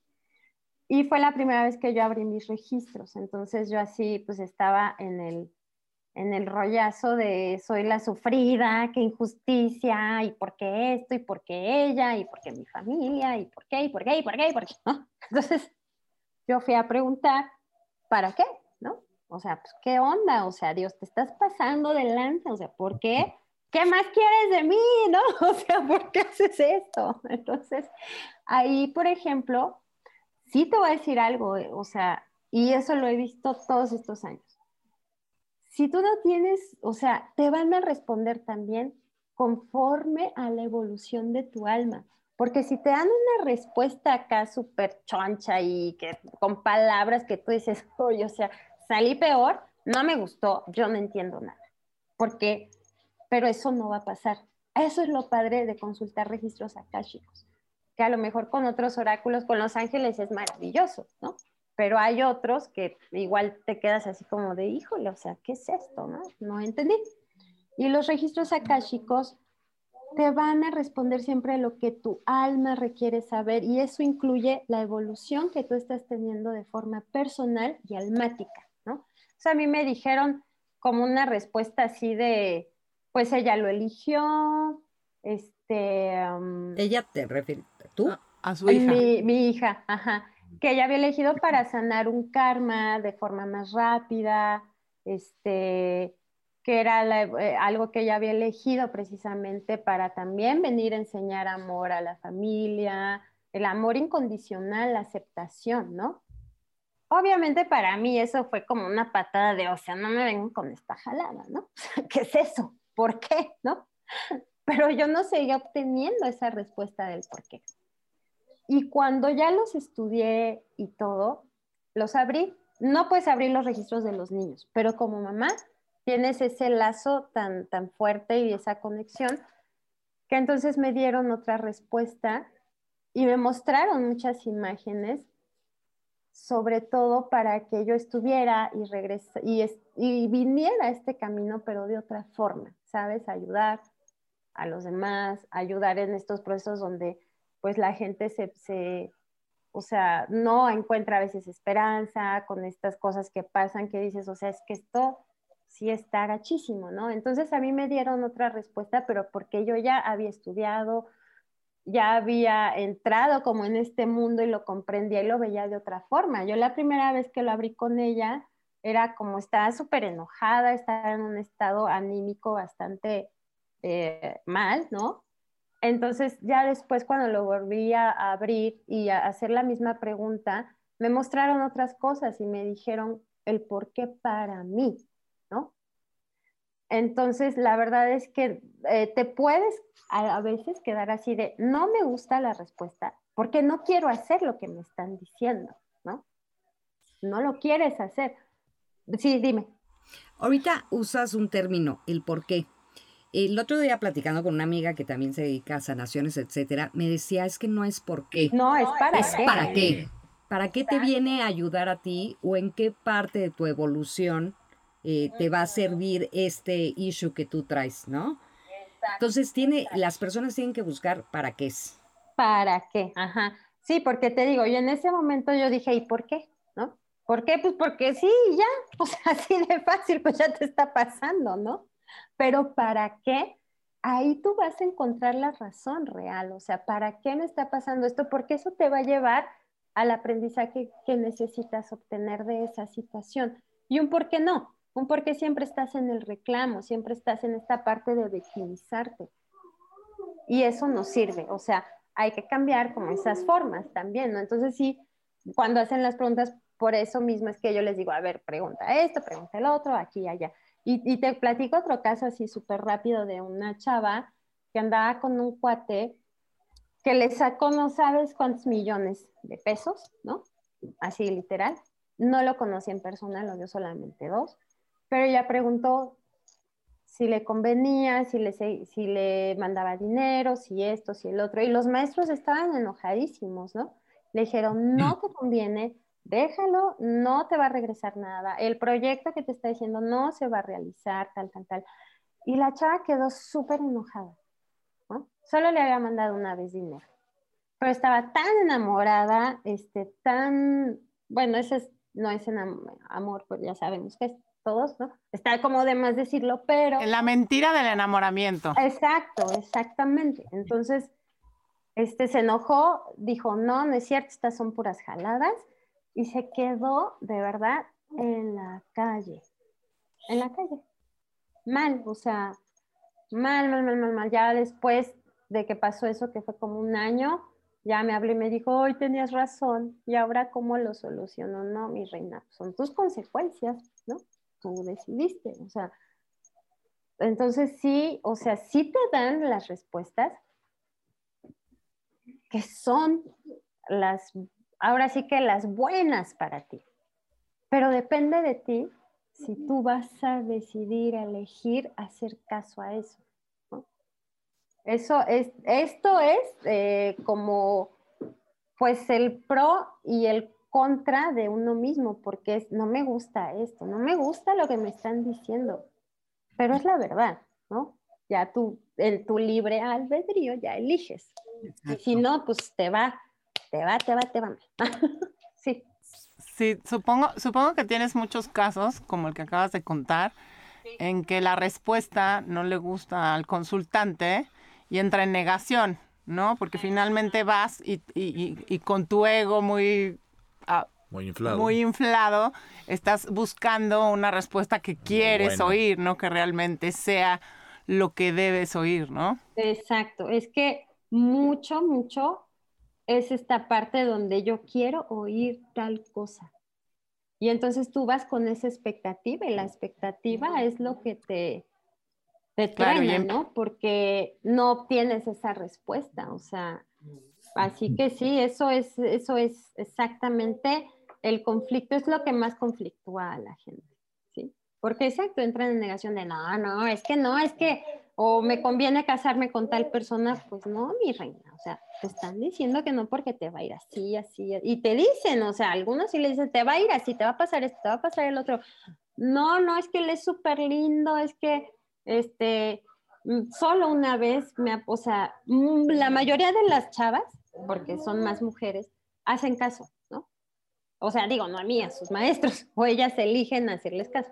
Y fue la primera vez que yo abrí mis registros, entonces yo así pues estaba en el, en el rollazo de soy la sufrida, qué injusticia, y por qué esto, y por qué ella, y por qué mi familia, y por qué, y por qué, y por qué, y por qué, ¿no? Entonces yo fui a preguntar, ¿para qué? ¿No? O sea, pues, ¿qué onda? O sea, Dios, te estás pasando delante, o sea, ¿por qué? ¿Qué más quieres de mí? ¿No? O sea, ¿por qué haces esto? Entonces, ahí, por ejemplo, sí te voy a decir algo, eh, o sea, y eso lo he visto todos estos años. Si tú no tienes, o sea, te van a responder también conforme a la evolución de tu alma. Porque si te dan una respuesta acá súper choncha y que con palabras que tú dices, oye, o sea, salí peor, no me gustó, yo no entiendo nada. Porque, pero eso no va a pasar. Eso es lo padre de consultar registros chicos que a lo mejor con otros oráculos, con los ángeles es maravilloso, ¿no? Pero hay otros que igual te quedas así como de, híjole, o sea, ¿qué es esto? No, no entendí. Y los registros akáshicos te van a responder siempre lo que tu alma requiere saber y eso incluye la evolución que tú estás teniendo de forma personal y almática, ¿no? O sea, a mí me dijeron como una respuesta así de, pues ella lo eligió, este... ella te refiere, ¿tú? A, su hija. Mi, hija, ajá. Que ella había elegido para sanar un karma de forma más rápida, este, que era eh, algo que ella había elegido precisamente para también venir a enseñar amor a la familia, el amor incondicional, la aceptación, ¿no? Obviamente para mí eso fue como una patada de, o sea, no me vengan con esta jalada, ¿no? ¿Qué es eso? ¿Por qué? ¿No? pero yo no seguía obteniendo esa respuesta del por qué. Y cuando ya los estudié y todo, los abrí. No puedes abrir los registros de los niños, pero como mamá tienes ese lazo tan, tan fuerte y esa conexión que entonces me dieron otra respuesta y me mostraron muchas imágenes, sobre todo para que yo estuviera y, y, y viniera a este camino, pero de otra forma, ¿sabes? Ayudar, a los demás, ayudar en estos procesos donde pues la gente se, o sea, no encuentra a veces esperanza con estas cosas que pasan que dices, o sea, es que esto sí está gachísimo, ¿no? Entonces a mí me dieron otra respuesta, pero porque yo ya había estudiado, ya había entrado como en este mundo y lo comprendía y lo veía de otra forma. Yo la primera vez que lo abrí con ella era como estaba súper enojada, estaba en un estado anímico bastante eh, mal, ¿no? Entonces ya después cuando lo volví a abrir y a hacer la misma pregunta, me mostraron otras cosas y me dijeron el por qué para mí, ¿no? Entonces la verdad es que eh, te puedes a, a veces quedar así de, no me gusta la respuesta porque no quiero hacer lo que me están diciendo, ¿no? No lo quieres hacer. Sí, dime. Ahorita usas un término, el por qué. El otro día platicando con una amiga que también se dedica a sanaciones, etcétera, me decía, es que no es por qué. No, es para es qué. para qué. ¿Para qué te viene a ayudar a ti o en qué parte de tu evolución eh, te va a servir este issue que tú traes, ¿no? Entonces tiene, las personas tienen que buscar para qué es. ¿Para qué? Ajá. Sí, porque te digo, yo en ese momento yo dije, ¿y por qué? ¿No? ¿Por qué? Pues porque sí, ya, pues así de fácil, pues ya te está pasando, ¿no? Pero ¿para qué? Ahí tú vas a encontrar la razón real, o sea, ¿para qué me está pasando esto? Porque eso te va a llevar al aprendizaje que necesitas obtener de esa situación. Y un por qué no. un por qué siempre estás en el reclamo, siempre estás en esta parte de victimizarte. Y eso no sirve, o sea, hay que cambiar como esas formas también, ¿no? Entonces sí, cuando hacen las preguntas, por eso mismo es que yo les digo, a ver, pregunta esto, pregunta el otro, aquí allá. Y, te platico otro caso así súper rápido de una chava que andaba con un cuate que le sacó no sabes cuántos millones de pesos, ¿no? Así literal. No lo conocí en persona, lo dio solamente dos, pero ella preguntó si le convenía, si le, si le mandaba dinero, si esto, si el otro. Y los maestros estaban enojadísimos, ¿no? Le dijeron, no te conviene, déjalo, no te va a regresar nada, el proyecto que te está diciendo no se va a realizar, tal, tal, tal. Y la chava quedó súper enojada, ¿no? Solo le había mandado una vez dinero, pero estaba tan enamorada, este, tan, bueno, ese no es amor, pues ya sabemos que es todos, ¿no? Está como de más decirlo, pero... La mentira del enamoramiento. Exacto, exactamente. Entonces, este se enojó, dijo, no, no es cierto, estas son puras jaladas y se quedó de verdad en la calle, en la calle, mal, o sea, mal, mal, mal, mal, mal. Ya después de que pasó eso, que fue como un año, ya me habló y me dijo, hoy tenías razón, y ahora cómo lo solucionó, no, mi reina, son tus consecuencias, ¿no? Tú decidiste, o sea, entonces sí, o sea, sí te dan las respuestas que son las ahora sí que las buenas para ti. Pero depende de ti si tú vas a decidir, elegir hacer caso a eso. Eso es, esto es eh, como pues el pro y el contra de uno mismo, porque es, no me gusta esto, no me gusta lo que me están diciendo, pero es la verdad, ¿no? Ya tú, en tu libre albedrío, ya eliges. Y si no, pues te va te va, te va, te va. sí. Sí, supongo, supongo que tienes muchos casos, como el que acabas de contar, en que la respuesta no le gusta al consultante y entra en negación, ¿no? Porque finalmente vas y, con tu ego muy, ah, muy, inflado. muy inflado, estás buscando una respuesta que quieres oír, ¿no? Que realmente sea lo que debes oír, ¿no? Exacto, es que mucho, mucho es esta parte donde yo quiero oír tal cosa. Y entonces tú vas con esa expectativa y la expectativa es lo que te, te em ¿no? Porque no obtienes esa respuesta, o sea, así que sí, eso es, eso es exactamente el conflicto, es lo que más conflictúa a la gente, ¿sí? Porque exacto, entran en negación de, no, no, es que no, es que o me conviene casarme con tal persona, pues no, mi reina, o sea, te están diciendo que no porque te va a ir así, así, y te dicen, o sea, algunos sí le dicen, te va a ir así, te va a pasar esto, te va a pasar el otro. No, no, es que él es súper lindo, es que, este, mm, solo una vez, me, o sea, mm, la mayoría de las chavas, porque son más mujeres, hacen caso, ¿no? O sea, digo, no a mí, a sus maestros, o ellas eligen hacerles caso.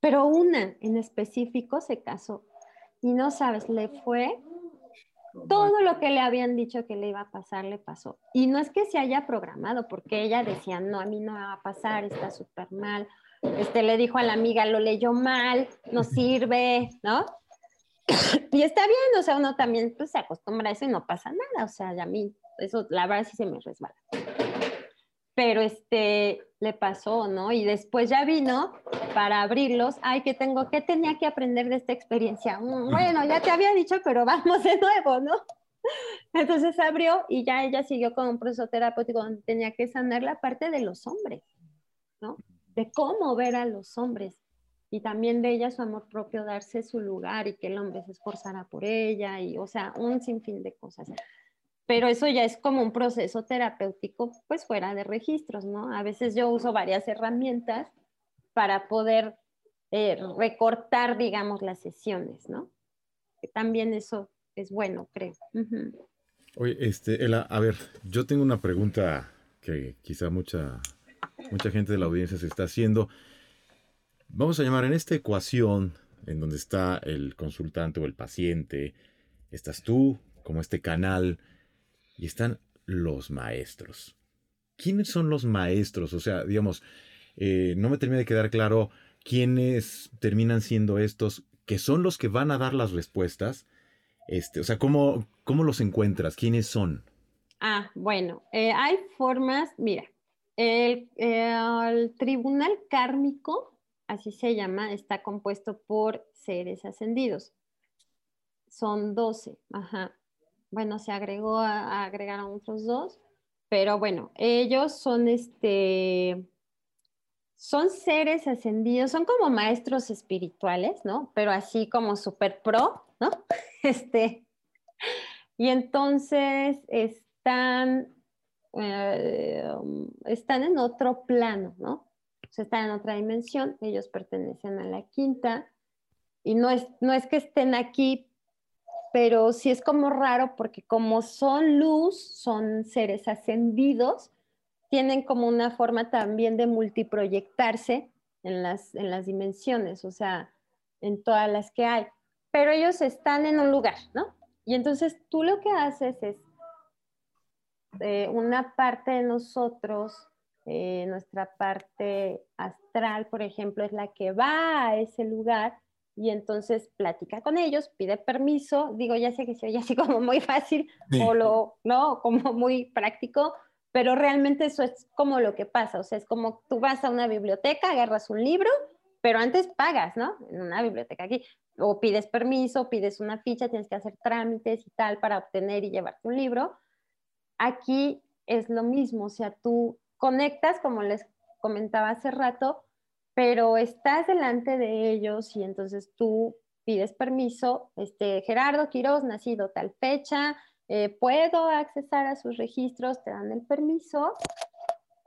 Pero una en específico se casó y no sabes, le fue todo lo que le habían dicho que le iba a pasar, le pasó. Y no es que se haya programado, porque ella decía, no, a mí no me va a pasar, está súper mal. Este, le dijo a la amiga, lo leyó mal, no sirve, ¿no? y está bien, o sea, uno también pues, se acostumbra a eso y no pasa nada, o sea, a mí eso, la verdad sí se me resbala pero este le pasó, ¿no? Y después ya vino para abrirlos, ay, que tengo, ¿qué tenía que aprender de esta experiencia? Mm, bueno, ya te había dicho, pero vamos de nuevo, ¿no? Entonces abrió y ya ella siguió con un proceso terapéutico donde tenía que sanar la parte de los hombres, ¿no? De cómo ver a los hombres y también de ella su amor propio, darse su lugar y que el hombre se esforzara por ella y, o sea, un sinfín de cosas pero eso ya es como un proceso terapéutico, pues fuera de registros, ¿no? A veces yo uso varias herramientas para poder eh, recortar, digamos, las sesiones, ¿no? También eso es bueno, creo. Oye, este, Ela, a ver, yo tengo una pregunta que quizá mucha, mucha gente de la audiencia se está haciendo. Vamos a llamar en esta ecuación en donde está el consultante o el paciente, estás tú como este canal y están los maestros. ¿Quiénes son los maestros? O sea, digamos, eh, no me termina de quedar claro quiénes terminan siendo estos que son los que van a dar las respuestas. Este, o sea, ¿cómo, cómo los encuentras? ¿Quiénes son? Ah, bueno, eh, hay formas, mira, el, el, tribunal kármico, así se llama, está compuesto por seres ascendidos. Son 12, ajá. Bueno, se agregó, a, agregaron otros dos, pero bueno, ellos son este, son seres ascendidos, son como maestros espirituales, ¿no? Pero así como super pro, ¿no? Este, y entonces están, eh, están en otro plano, ¿no? O sea, están en otra dimensión, ellos pertenecen a la quinta, y no es, no es que estén aquí, pero sí es como raro porque como son luz, son seres ascendidos, tienen como una forma también de multiproyectarse en las, en las dimensiones, o sea, en todas las que hay. Pero ellos están en un lugar, ¿no? Y entonces tú lo que haces es eh, una parte de nosotros, eh, nuestra parte astral, por ejemplo, es la que va a ese lugar y entonces platica con ellos, pide permiso, digo, ya sé que se oye así como muy fácil o lo, ¿no? Como muy práctico, pero realmente eso es como lo que pasa, o sea, es como tú vas a una biblioteca, agarras un libro, pero antes pagas, ¿no? En una biblioteca aquí, o pides permiso, pides una ficha, tienes que hacer trámites y tal para obtener y llevarte un libro. Aquí es lo mismo, o sea, tú conectas, como les comentaba hace rato, pero estás delante de ellos y entonces tú pides permiso, este, Gerardo Quiroz, nacido tal fecha, eh, puedo accesar a sus registros, te dan el permiso,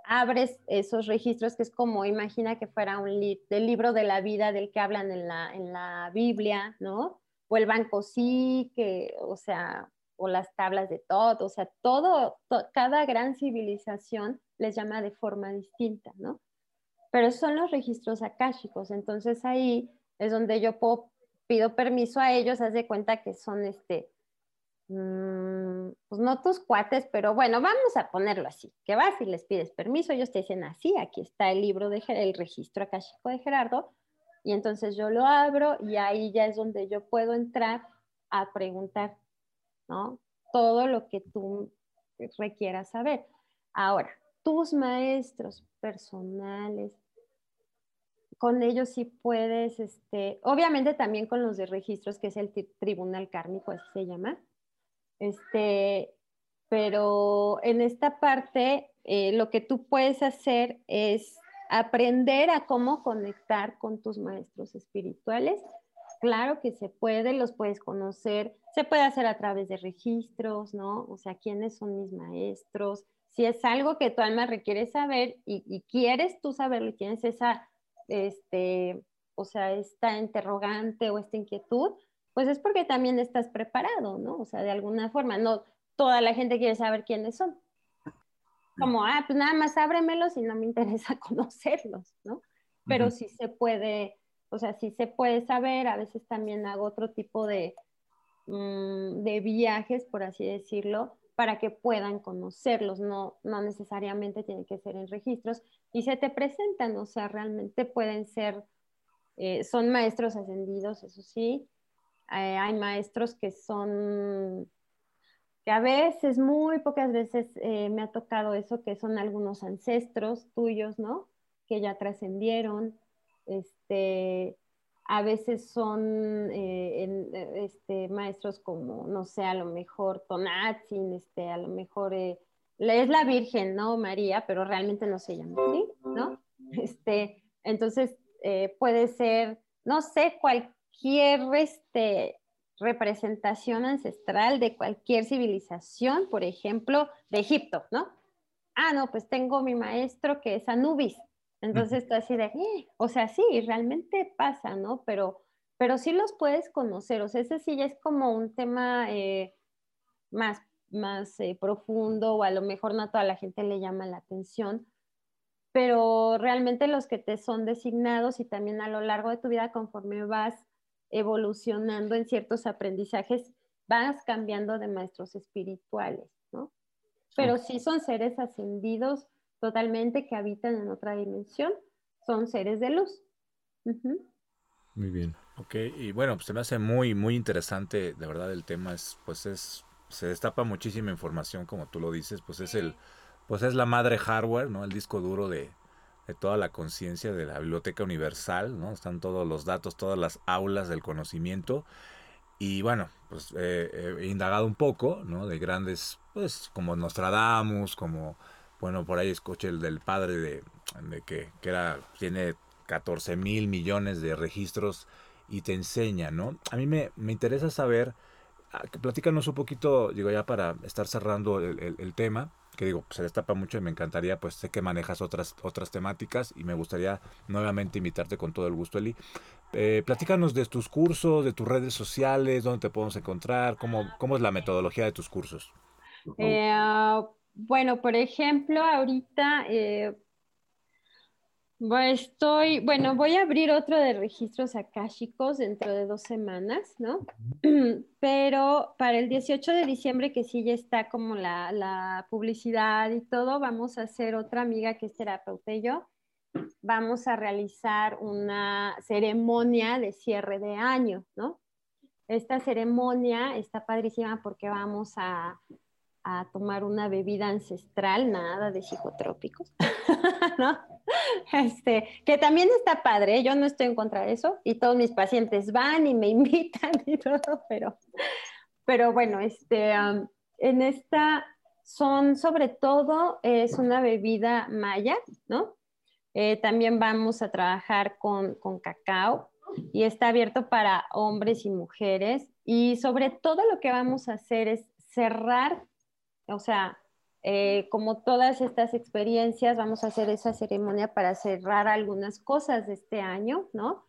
abres esos registros que es como, imagina que fuera un del libro de la vida del que hablan en la, en la Biblia, ¿no? O el banco sí, que, o sea, o las tablas de todo, o sea, todo, cada gran civilización les llama de forma distinta, ¿no? Pero son los registros akáshicos, entonces ahí es donde yo pido permiso a ellos, haz de cuenta que son este, Mm, pues no tus cuates, pero bueno, vamos a ponerlo así, que vas y les pides permiso, ellos te dicen así, aquí está el libro de el registro akáshico de Gerardo, y entonces yo lo abro y ahí ya es donde yo puedo entrar a preguntar, ¿no? Todo lo que tú requieras saber. Ahora, tus maestros personales, con ellos sí puedes, este, obviamente también con los de registros, que es el tribunal kármico, así se llama, este, pero en esta parte eh, lo que tú puedes hacer es aprender a cómo conectar con tus maestros espirituales. Claro que se puede, los puedes conocer, se puede hacer a través de registros, ¿no? O sea, quiénes son mis maestros. Si es algo que tu alma requiere saber y, y quieres tú saberlo y tienes esa, este, o sea, esta interrogante o esta inquietud, pues es porque también estás preparado, ¿no? O sea, de alguna forma, no toda la gente quiere saber quiénes son. Como, ah, pues nada más ábremelos y no me interesa conocerlos, ¿no? Pero sí se puede, o sea, sí se puede saber, a veces también hago otro tipo de, mm, de viajes, por así decirlo, para que puedan conocerlos, no, no necesariamente tiene que ser en registros, y se te presentan, o sea, realmente pueden ser, eh, son maestros ascendidos, eso sí, eh, hay maestros que son, que a veces, muy pocas veces eh, me ha tocado eso, que son algunos ancestros tuyos, ¿no? Que ya trascendieron. Este, a veces son eh, este, maestros como, no sé, a lo mejor Tonatzin, este, a lo mejor es la Virgen, ¿no? María, pero realmente no se llama así, ¿no? Este, entonces, puede ser, no sé, cualquier este, representación ancestral de cualquier civilización, por ejemplo, de Egipto, ¿no? Ah, no, pues tengo mi maestro que es Anubis. Entonces tú así de, eh", o sea, sí, realmente pasa, ¿no? Pero, pero sí los puedes conocer, o sea, ese sí ya es como un tema eh, más, más eh, profundo o a lo mejor no a toda la gente le llama la atención, pero realmente los que te son designados y también a lo largo de tu vida conforme vas evolucionando en ciertos aprendizajes, vas cambiando de maestros espirituales, ¿no? Pero sí son seres ascendidos totalmente que habitan en otra dimensión, son seres de luz. Muy bien. Ok, y bueno, pues se me hace muy, muy interesante, de verdad el tema es, pues es, se destapa muchísima información, como tú lo dices, pues es el, pues es la madre hardware, ¿no? El disco duro de, de toda la conciencia de la biblioteca universal, ¿no? Están todos los datos, todas las aulas del conocimiento. Y bueno, pues he indagado un poco, ¿no? De grandes, pues como Nostradamus, como, bueno, por ahí escuché el del padre de, de que, que era, tiene 14 mil millones de registros y te enseña, ¿no? A mí me, me interesa saber, ah, platícanos un poquito, digo ya para estar cerrando el, el tema, que digo, se destapa mucho y me encantaría, pues sé que manejas otras, otras temáticas y me gustaría nuevamente invitarte con todo el gusto, Eli. Eh, platícanos de tus cursos, de tus redes sociales, dónde te podemos encontrar, cómo, cómo es la metodología de tus cursos. Eh, bueno, por ejemplo, ahorita eh, Estoy, bueno, voy a abrir otro de registros akáshicos dentro de dos semanas, ¿no? Pero para el 18 de diciembre, que sí ya está como la, la publicidad y todo, vamos a hacer otra amiga que es terapeuta y yo. Vamos a realizar una ceremonia de cierre de año, ¿no? Esta ceremonia está padrísima porque vamos a, a tomar una bebida ancestral, nada de psicotrópicos, ¿no? Este, que también está padre, yo no estoy en contra de eso y todos mis pacientes van y me invitan y todo, pero, pero bueno, este, en esta son sobre todo, es una bebida maya, ¿no? Eh, también vamos a trabajar con, con cacao y está abierto para hombres y mujeres y sobre todo lo que vamos a hacer es cerrar o sea, eh, como todas estas experiencias, vamos a hacer esa ceremonia para cerrar algunas cosas de este año, ¿no?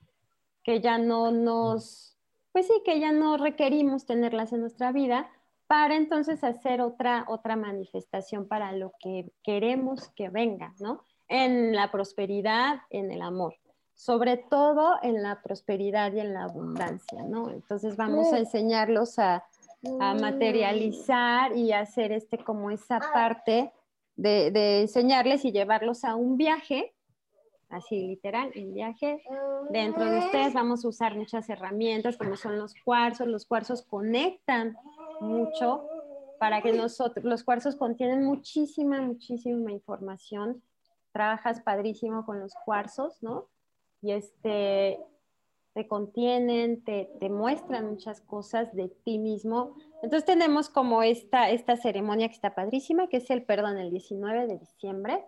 Que ya no nos, pues sí, que ya no requerimos tenerlas en nuestra vida, para entonces hacer otra, otra manifestación para lo que queremos que venga, ¿no? En la prosperidad, en el amor, sobre todo en la prosperidad y en la abundancia, ¿no? Entonces vamos a enseñarlos a, a materializar y hacer este como esa parte de, enseñarles y llevarlos a un viaje, así literal, un viaje. Dentro de ustedes vamos a usar muchas herramientas como son los cuarzos. Los cuarzos conectan mucho para que nosotros, los cuarzos contienen muchísima, muchísima información. Trabajas padrísimo con los cuarzos, ¿no? Y este, te contienen, te, te, muestran muchas cosas de ti mismo. Entonces tenemos como esta, esta ceremonia que está padrísima, que es el perdón, el 19 de diciembre.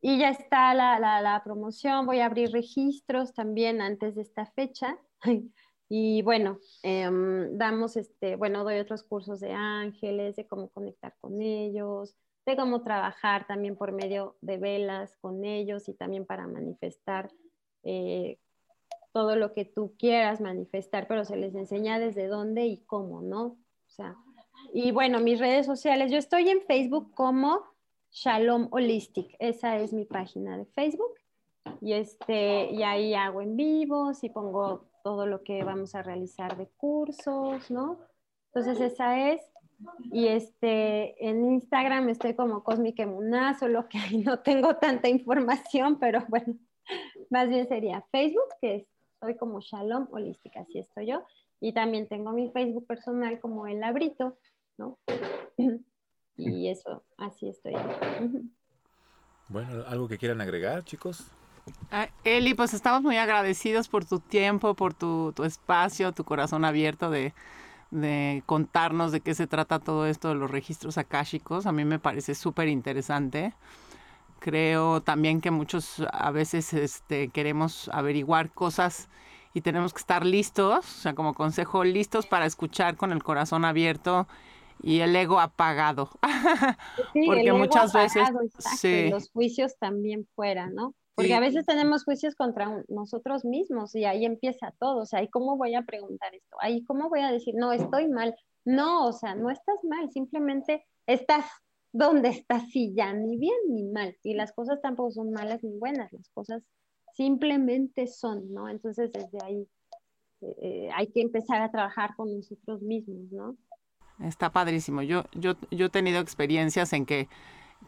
Y ya está la, la, la promoción, voy a abrir registros también antes de esta fecha. Y bueno, em, damos, este, bueno, doy otros cursos de ángeles, de cómo conectar con ellos, de cómo trabajar también por medio de velas con ellos y también para manifestar eh, todo lo que tú quieras manifestar, pero se les enseña desde dónde y cómo, ¿no? O sea, y bueno, mis redes sociales, yo estoy en Facebook como Shalom Holistic, esa es mi página de Facebook. Y, este, y ahí hago en vivos y pongo todo lo que vamos a realizar de cursos, ¿no? Entonces esa es. Y este, en Instagram estoy como Cosmic Emuná, solo que ahí no tengo tanta información, pero bueno, más bien sería Facebook, que es soy como Shalom Holística, así estoy yo. Y también tengo mi Facebook personal como El Labrito, ¿no? y eso, así estoy. bueno, ¿algo que quieran agregar, chicos? Ah, Eli, pues estamos muy agradecidos por tu tiempo, por tu, espacio, tu corazón abierto de, de, contarnos de qué se trata todo esto de los registros akáshicos. A mí me parece súper interesante. Creo también que muchos a veces este, queremos averiguar cosas y tenemos que estar listos, o sea, como consejo, listos para escuchar con el corazón abierto y el ego apagado. Porque muchas veces sí. los juicios también fuera, ¿no? Porque a veces tenemos juicios contra nosotros mismos y ahí empieza todo, o sea, ¿y cómo voy a preguntar esto? Ahí cómo voy a decir, no, estoy mal? No, o sea, no estás mal, simplemente estás ¿dónde está si ya ni bien ni mal? Y las cosas tampoco son malas ni buenas, las cosas simplemente son, ¿no? Entonces desde ahí eh, hay que empezar a trabajar con nosotros mismos, ¿no? Está padrísimo. Yo, yo, yo he tenido experiencias en que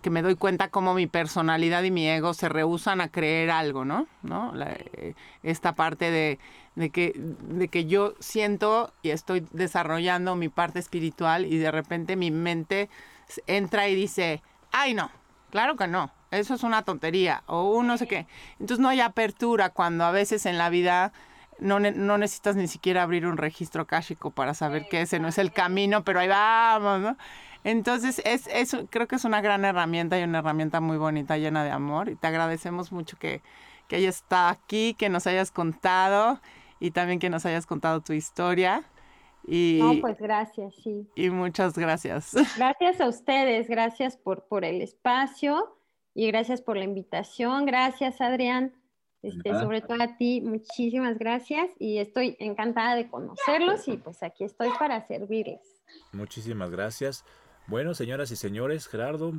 que me doy cuenta cómo mi personalidad y mi ego se rehusan a creer algo, ¿no? ¿No? Eh, esta parte de, que, de que yo siento y estoy desarrollando mi parte espiritual y de repente mi mente entra y dice, ay no, claro que no, eso es una tontería o un no sé qué. Entonces no hay apertura cuando a veces en la vida no, no necesitas ni siquiera abrir un registro káshico para saber que ese no es el camino, pero ahí vamos, ¿no? Entonces, es, es, creo que es una gran herramienta y una herramienta muy bonita, llena de amor. Y te agradecemos mucho que, que hayas estado aquí, que nos hayas contado y también que nos hayas contado tu historia. Y, no, pues gracias, sí. Y muchas gracias. Gracias a ustedes, gracias por, por el espacio y gracias por la invitación. Gracias, Adrián. Este, sobre todo a ti, muchísimas gracias y estoy encantada de conocerlos y pues aquí estoy para servirles. Muchísimas gracias. Bueno, señoras y señores, Gerardo,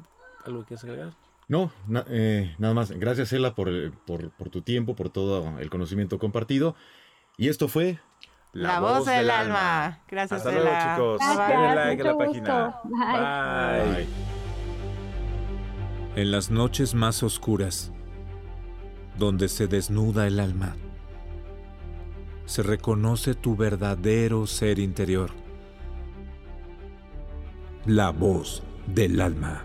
¿algo que agregar? No, eh, nada más. Gracias, Ela, por, por, tu tiempo, por todo el conocimiento compartido. Y esto fue... La, voz, del, alma. Gracias, Hasta luego, chicos. Denle like a la página. Bye. En las noches más oscuras, donde se desnuda el alma, se reconoce tu verdadero ser interior la voz del alma.